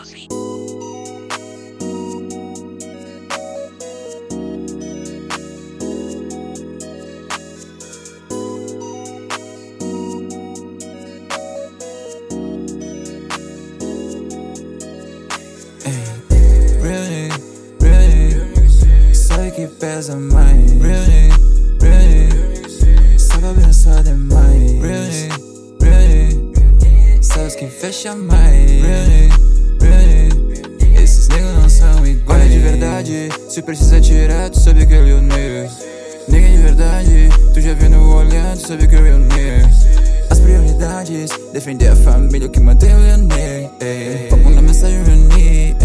coffee. Bears of mine, real nigga, real up inside the mind, real Really, real nigga. Subs can your mind. Verdade, se precisa tirar, tu sabe que ele é o negro. Nega de verdade, tu já viu no olhar, tu sabe que eu é o. As prioridades, defender a família, o que mantém o Leonel. Foco na mensagem reunir,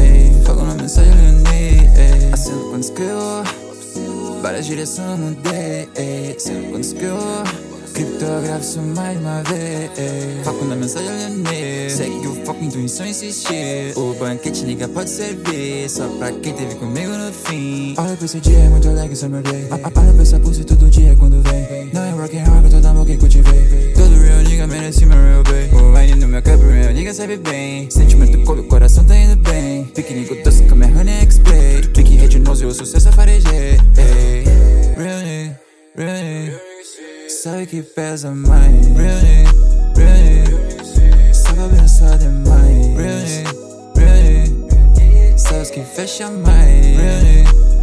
foco na mensagem reunir. Acendo quando escrevo, várias direções eu mudei. Acendo quando escrevo, criptografo mais uma vez. Foco na mensagem Leonel. Segue o foco, intuição insistir. O banquete liga, pode servir. Só pra quem teve comigo no fim. Olha pra esse dia, é muito alegre, summer day. Olha pra essa pussy todo dia quando vem. Não é working hard, toda amor que cultivei. Todo real nigga merece meu real bem. O wine no meu cup, real nigga sabe bem. Sentimento couro, coração tá indo bem. Piquenique doce com minha honey explain. Pique retinoso e o sucesso farejei. Really, really. Sabe que pesa mais. Really, really. Sabes que fecha mais. Really,